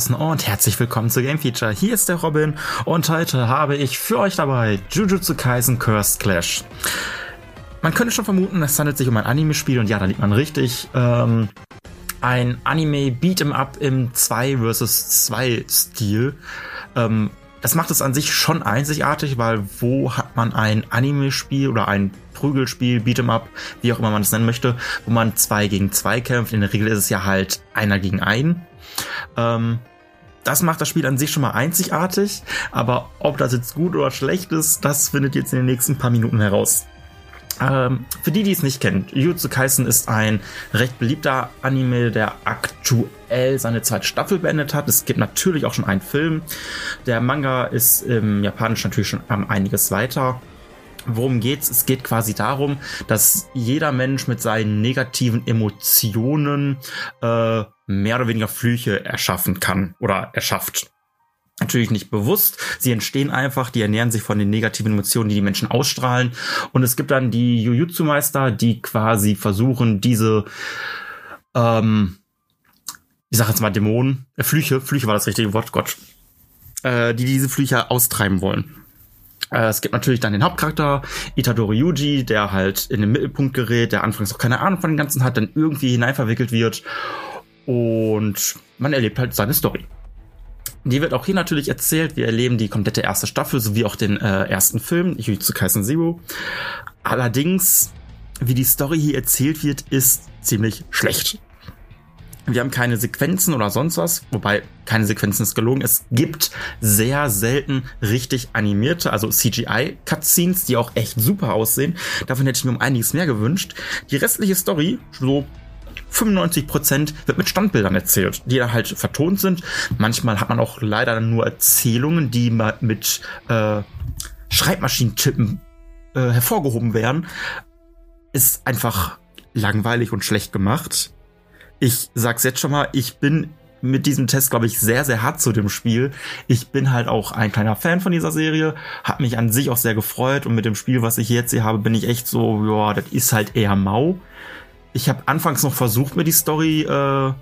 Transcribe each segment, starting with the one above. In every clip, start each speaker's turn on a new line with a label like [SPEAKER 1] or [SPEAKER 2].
[SPEAKER 1] Draußen und herzlich willkommen zu Game Feature. Hier ist der Robin und heute habe ich für euch dabei Jujutsu Kaisen Cursed Clash. Man könnte schon vermuten, es handelt sich um ein Anime-Spiel und ja, da liegt man richtig. Ähm, ein Anime Beat'em Up im 2 vs 2 Stil. Ähm, das macht es an sich schon einzigartig, weil wo hat man ein Anime-Spiel oder ein Prügelspiel, Beat'em Up, wie auch immer man es nennen möchte, wo man zwei gegen zwei kämpft. In der Regel ist es ja halt einer gegen einen. Ähm, das macht das Spiel an sich schon mal einzigartig, aber ob das jetzt gut oder schlecht ist, das findet jetzt in den nächsten paar Minuten heraus. Ähm, für die, die es nicht kennen, Jujutsu Kaisen ist ein recht beliebter Anime, der aktuell seine zweite Staffel beendet hat. Es gibt natürlich auch schon einen Film. Der Manga ist im Japanischen natürlich schon einiges weiter. Worum geht's? Es geht quasi darum, dass jeder Mensch mit seinen negativen Emotionen äh, mehr oder weniger Flüche erschaffen kann oder erschafft. Natürlich nicht bewusst. Sie entstehen einfach, die ernähren sich von den negativen Emotionen, die die Menschen ausstrahlen. Und es gibt dann die Jujutsu-Meister, die quasi versuchen, diese, ähm, ich sag jetzt mal Dämonen, äh, Flüche, Flüche war das richtige Wort, Gott, äh, die diese Flüche austreiben wollen. Äh, es gibt natürlich dann den Hauptcharakter, Itadori Yuji, der halt in den Mittelpunkt gerät, der anfangs auch keine Ahnung von dem Ganzen hat, dann irgendwie hineinverwickelt wird und man erlebt halt seine Story. Die wird auch hier natürlich erzählt. Wir erleben die komplette erste Staffel sowie auch den äh, ersten Film, Jujutsu Kaisen Zero. Allerdings, wie die Story hier erzählt wird, ist ziemlich schlecht. Wir haben keine Sequenzen oder sonst was, wobei keine Sequenzen ist gelogen. Es gibt sehr selten richtig animierte, also CGI-Cutscenes, die auch echt super aussehen. Davon hätte ich mir um einiges mehr gewünscht. Die restliche Story, so 95% wird mit Standbildern erzählt, die halt vertont sind. Manchmal hat man auch leider nur Erzählungen, die mit äh, Schreibmaschinentippen äh, hervorgehoben werden. Ist einfach langweilig und schlecht gemacht ich sag's jetzt schon mal, ich bin mit diesem Test, glaube ich, sehr, sehr hart zu dem Spiel. Ich bin halt auch ein kleiner Fan von dieser Serie, hat mich an sich auch sehr gefreut und mit dem Spiel, was ich jetzt hier habe, bin ich echt so, ja, das ist halt eher mau. Ich habe anfangs noch versucht, mir die Story äh,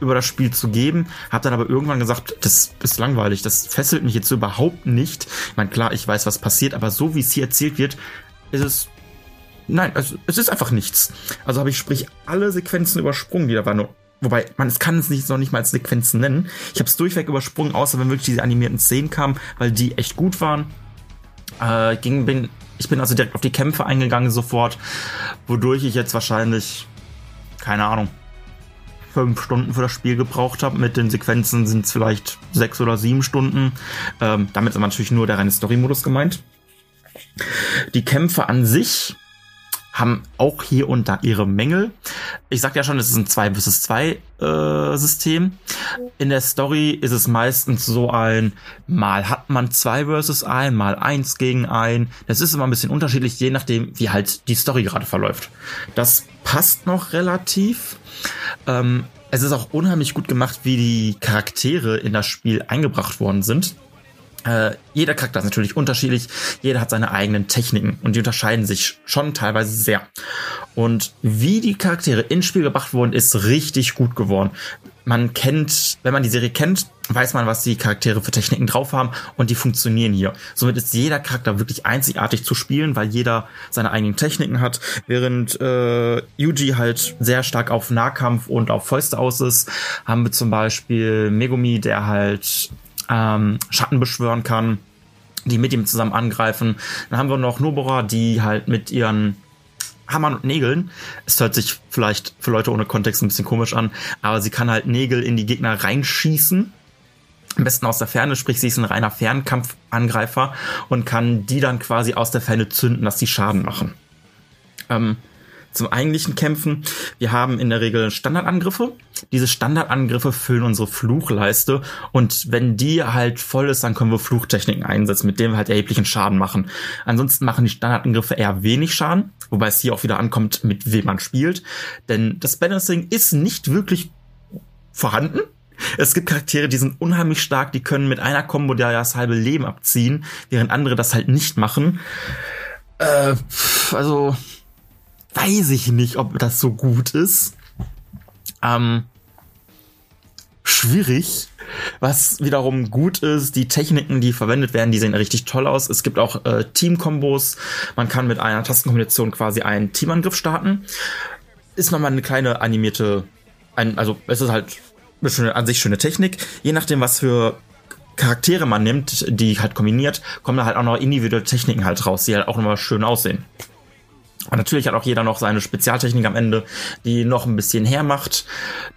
[SPEAKER 1] über das Spiel zu geben, habe dann aber irgendwann gesagt, das ist langweilig, das fesselt mich jetzt überhaupt nicht. Ich meine, klar, ich weiß, was passiert, aber so wie es hier erzählt wird, ist es Nein, also, es ist einfach nichts. Also habe ich sprich alle Sequenzen übersprungen, die da waren. Wobei, man es kann es nicht, noch nicht mal als Sequenzen nennen. Ich habe es durchweg übersprungen, außer wenn wirklich diese animierten Szenen kamen, weil die echt gut waren. Äh, ging, bin, ich bin also direkt auf die Kämpfe eingegangen sofort, wodurch ich jetzt wahrscheinlich, keine Ahnung, fünf Stunden für das Spiel gebraucht habe. Mit den Sequenzen sind es vielleicht sechs oder sieben Stunden. Ähm, damit ist aber natürlich nur der reine Story-Modus gemeint. Die Kämpfe an sich haben auch hier und da ihre Mängel. Ich sag ja schon, es ist ein 2 vs 2 äh, System. In der Story ist es meistens so ein, mal hat man 2 versus 1, mal 1 gegen 1. Das ist immer ein bisschen unterschiedlich, je nachdem, wie halt die Story gerade verläuft. Das passt noch relativ. Ähm, es ist auch unheimlich gut gemacht, wie die Charaktere in das Spiel eingebracht worden sind. Äh, jeder Charakter ist natürlich unterschiedlich, jeder hat seine eigenen Techniken und die unterscheiden sich schon teilweise sehr. Und wie die Charaktere ins Spiel gebracht wurden, ist richtig gut geworden. Man kennt, wenn man die Serie kennt, weiß man, was die Charaktere für Techniken drauf haben und die funktionieren hier. Somit ist jeder Charakter wirklich einzigartig zu spielen, weil jeder seine eigenen Techniken hat. Während äh, Yuji halt sehr stark auf Nahkampf und auf Fäuste aus ist, haben wir zum Beispiel Megumi, der halt ähm, Schatten beschwören kann, die mit ihm zusammen angreifen. Dann haben wir noch Nobora, die halt mit ihren Hammern und Nägeln. Es hört sich vielleicht für Leute ohne Kontext ein bisschen komisch an, aber sie kann halt Nägel in die Gegner reinschießen. Am besten aus der Ferne, sprich, sie ist ein reiner Fernkampfangreifer und kann die dann quasi aus der Ferne zünden, dass die Schaden machen. Ähm, zum eigentlichen Kämpfen. Wir haben in der Regel Standardangriffe. Diese Standardangriffe füllen unsere Fluchleiste und wenn die halt voll ist, dann können wir Fluchtechniken einsetzen, mit denen wir halt erheblichen Schaden machen. Ansonsten machen die Standardangriffe eher wenig Schaden, wobei es hier auch wieder ankommt, mit wem man spielt. Denn das Balancing ist nicht wirklich vorhanden. Es gibt Charaktere, die sind unheimlich stark, die können mit einer Combo ja das halbe Leben abziehen, während andere das halt nicht machen. Äh, also weiß ich nicht, ob das so gut ist. Ähm, schwierig. Was wiederum gut ist, die Techniken, die verwendet werden, die sehen richtig toll aus. Es gibt auch äh, Team-Kombos. Man kann mit einer Tastenkombination quasi einen Teamangriff starten. Ist nochmal eine kleine animierte, ein, also es ist halt eine, an sich schöne Technik. Je nachdem, was für Charaktere man nimmt, die halt kombiniert, kommen da halt auch noch individuelle Techniken halt raus, die halt auch nochmal schön aussehen. Und natürlich hat auch jeder noch seine Spezialtechnik am Ende, die noch ein bisschen hermacht.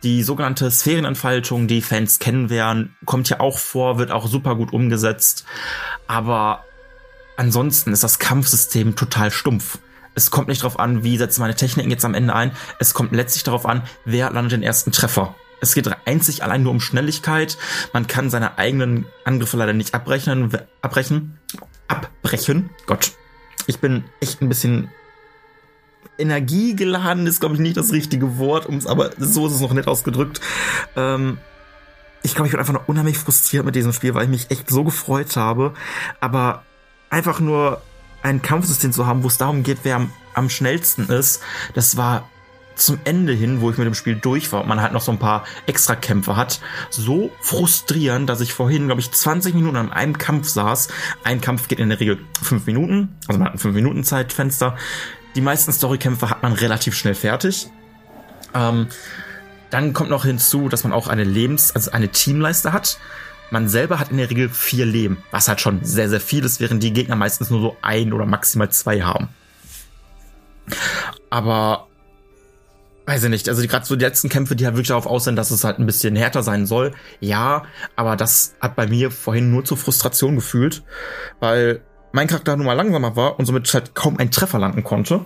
[SPEAKER 1] Die sogenannte Sphärenentfaltung, die Fans kennen werden, kommt ja auch vor, wird auch super gut umgesetzt. Aber ansonsten ist das Kampfsystem total stumpf. Es kommt nicht darauf an, wie setzt meine Techniken jetzt am Ende ein. Es kommt letztlich darauf an, wer landet den ersten Treffer. Es geht einzig allein nur um Schnelligkeit. Man kann seine eigenen Angriffe leider nicht abbrechen. Abbrechen. Abbrechen. Gott. Ich bin echt ein bisschen energiegeladen ist, glaube ich, nicht das richtige Wort, ums, aber so ist es noch nett ausgedrückt. Ähm, ich glaube, ich bin einfach noch unheimlich frustriert mit diesem Spiel, weil ich mich echt so gefreut habe. Aber einfach nur ein Kampfsystem zu haben, wo es darum geht, wer am, am schnellsten ist, das war zum Ende hin, wo ich mit dem Spiel durch war und man halt noch so ein paar Extrakämpfe hat, so frustrierend, dass ich vorhin, glaube ich, 20 Minuten an einem Kampf saß. Ein Kampf geht in der Regel 5 Minuten, also man hat ein 5 Minuten Zeitfenster. Die meisten Storykämpfe hat man relativ schnell fertig. Ähm, dann kommt noch hinzu, dass man auch eine Lebens-, also eine Teamleiste hat. Man selber hat in der Regel vier Leben, was halt schon sehr, sehr viel ist, während die Gegner meistens nur so ein oder maximal zwei haben. Aber weiß ich nicht, also gerade so die letzten Kämpfe, die halt wirklich darauf aussehen, dass es halt ein bisschen härter sein soll. Ja, aber das hat bei mir vorhin nur zur Frustration gefühlt, weil mein Charakter nun mal langsamer war und somit halt kaum einen Treffer landen konnte.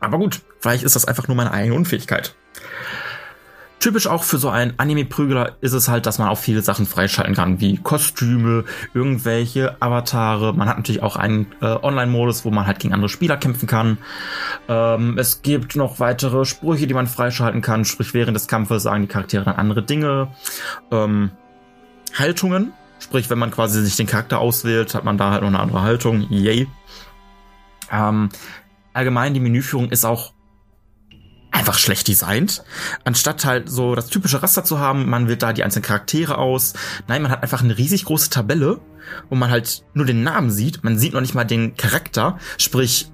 [SPEAKER 1] Aber gut, vielleicht ist das einfach nur meine eigene Unfähigkeit. Typisch auch für so einen Anime-Prügler ist es halt, dass man auch viele Sachen freischalten kann, wie Kostüme, irgendwelche Avatare. Man hat natürlich auch einen äh, Online-Modus, wo man halt gegen andere Spieler kämpfen kann. Ähm, es gibt noch weitere Sprüche, die man freischalten kann, sprich während des Kampfes sagen die Charaktere dann andere Dinge. Ähm, Haltungen, sprich wenn man quasi sich den Charakter auswählt, hat man da halt noch eine andere Haltung. Yay. Ähm, allgemein die Menüführung ist auch einfach schlecht designt. Anstatt halt so das typische Raster zu haben, man wählt da die einzelnen Charaktere aus. Nein, man hat einfach eine riesig große Tabelle, wo man halt nur den Namen sieht. Man sieht noch nicht mal den Charakter, sprich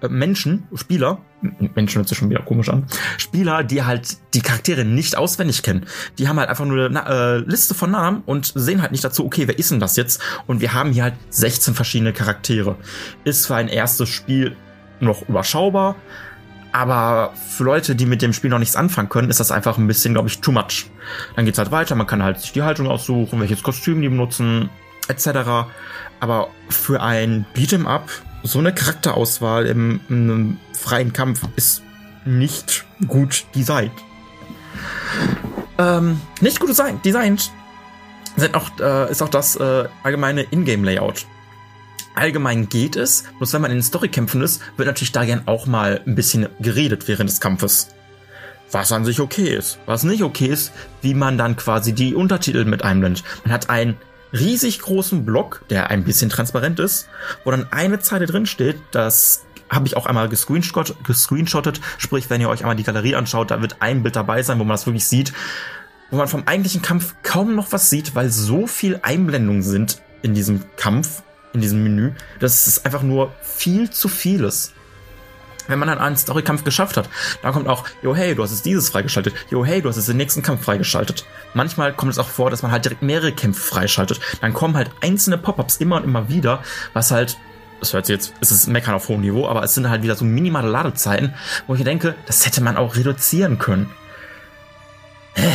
[SPEAKER 1] äh, Menschen, Spieler, Menschen hört sich schon wieder komisch an, Spieler, die halt die Charaktere nicht auswendig kennen. Die haben halt einfach nur eine äh, Liste von Namen und sehen halt nicht dazu, okay, wer ist denn das jetzt? Und wir haben hier halt 16 verschiedene Charaktere. Ist für ein erstes Spiel noch überschaubar, aber für Leute, die mit dem Spiel noch nichts anfangen können, ist das einfach ein bisschen, glaube ich, too much. Dann geht's halt weiter, man kann halt sich die Haltung aussuchen, welches Kostüm die benutzen, etc. Aber für ein Beat'em Up, so eine Charakterauswahl im, einem freien Kampf ist nicht gut designt. Ähm, nicht gut designt. Designt sind auch, äh, ist auch das äh, allgemeine Ingame-Layout. Allgemein geht es, bloß wenn man in den Storykämpfen ist, wird natürlich da gern auch mal ein bisschen geredet während des Kampfes. Was an sich okay ist. Was nicht okay ist, wie man dann quasi die Untertitel mit einblendet. Man hat einen riesig großen Block, der ein bisschen transparent ist, wo dann eine Zeile drin steht, das habe ich auch einmal gescreenshot, gescreenshottet, sprich, wenn ihr euch einmal die Galerie anschaut, da wird ein Bild dabei sein, wo man das wirklich sieht, wo man vom eigentlichen Kampf kaum noch was sieht, weil so viel Einblendungen sind in diesem Kampf, in diesem Menü. Das ist einfach nur viel zu vieles. Wenn man dann einen Storykampf geschafft hat, dann kommt auch, yo hey, du hast jetzt dieses freigeschaltet, yo hey, du hast jetzt den nächsten Kampf freigeschaltet. Manchmal kommt es auch vor, dass man halt direkt mehrere Kämpfe freischaltet. Dann kommen halt einzelne Pop-ups immer und immer wieder, was halt, das hört sich jetzt, es ist Meckern auf hohem Niveau, aber es sind halt wieder so minimale Ladezeiten, wo ich denke, das hätte man auch reduzieren können. Hä?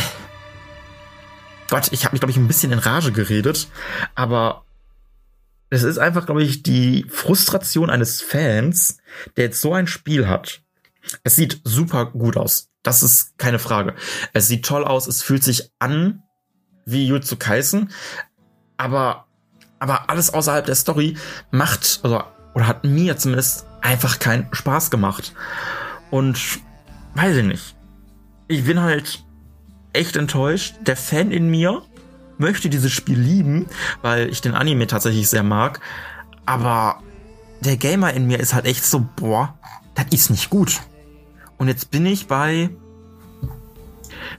[SPEAKER 1] Gott, ich habe mich, glaube ich, ein bisschen in Rage geredet, aber es ist einfach, glaube ich, die Frustration eines Fans, der jetzt so ein Spiel hat. Es sieht super gut aus. Das ist keine Frage. Es sieht toll aus. Es fühlt sich an wie Jutsu Kaisen. Aber, aber alles außerhalb der Story macht, also, oder hat mir zumindest einfach keinen Spaß gemacht. Und weiß ich nicht. Ich bin halt echt enttäuscht. Der Fan in mir möchte dieses Spiel lieben, weil ich den Anime tatsächlich sehr mag. Aber der Gamer in mir ist halt echt so, boah, das ist nicht gut. Und jetzt bin ich bei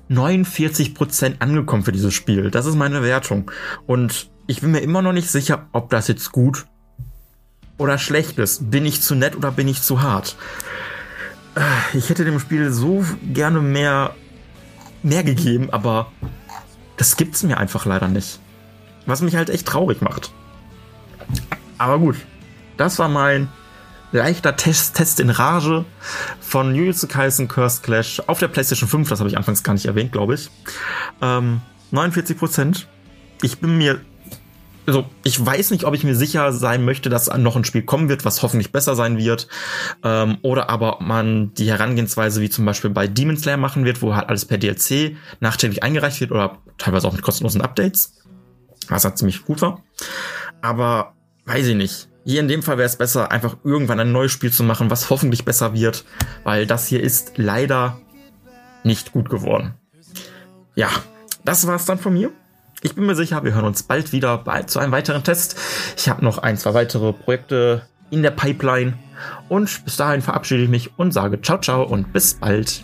[SPEAKER 1] 49% angekommen für dieses Spiel. Das ist meine Wertung. Und ich bin mir immer noch nicht sicher, ob das jetzt gut oder schlecht ist. Bin ich zu nett oder bin ich zu hart? Ich hätte dem Spiel so gerne mehr, mehr gegeben, aber das gibt's mir einfach leider nicht. Was mich halt echt traurig macht. Aber gut, das war mein leichter Test, Test in Rage von Jujutsu Kaisen Cursed Clash auf der PlayStation 5. Das habe ich anfangs gar nicht erwähnt, glaube ich. Ähm, 49 Prozent. Ich bin mir also ich weiß nicht, ob ich mir sicher sein möchte, dass noch ein Spiel kommen wird, was hoffentlich besser sein wird. Ähm, oder aber ob man die Herangehensweise wie zum Beispiel bei Demon Slayer machen wird, wo halt alles per DLC nachträglich eingereicht wird oder teilweise auch mit kostenlosen Updates. Was halt ziemlich gut war. Aber weiß ich nicht. Hier in dem Fall wäre es besser, einfach irgendwann ein neues Spiel zu machen, was hoffentlich besser wird, weil das hier ist leider nicht gut geworden. Ja, das war's dann von mir. Ich bin mir sicher, wir hören uns bald wieder bei, zu einem weiteren Test. Ich habe noch ein, zwei weitere Projekte in der Pipeline. Und bis dahin verabschiede ich mich und sage ciao, ciao und bis bald.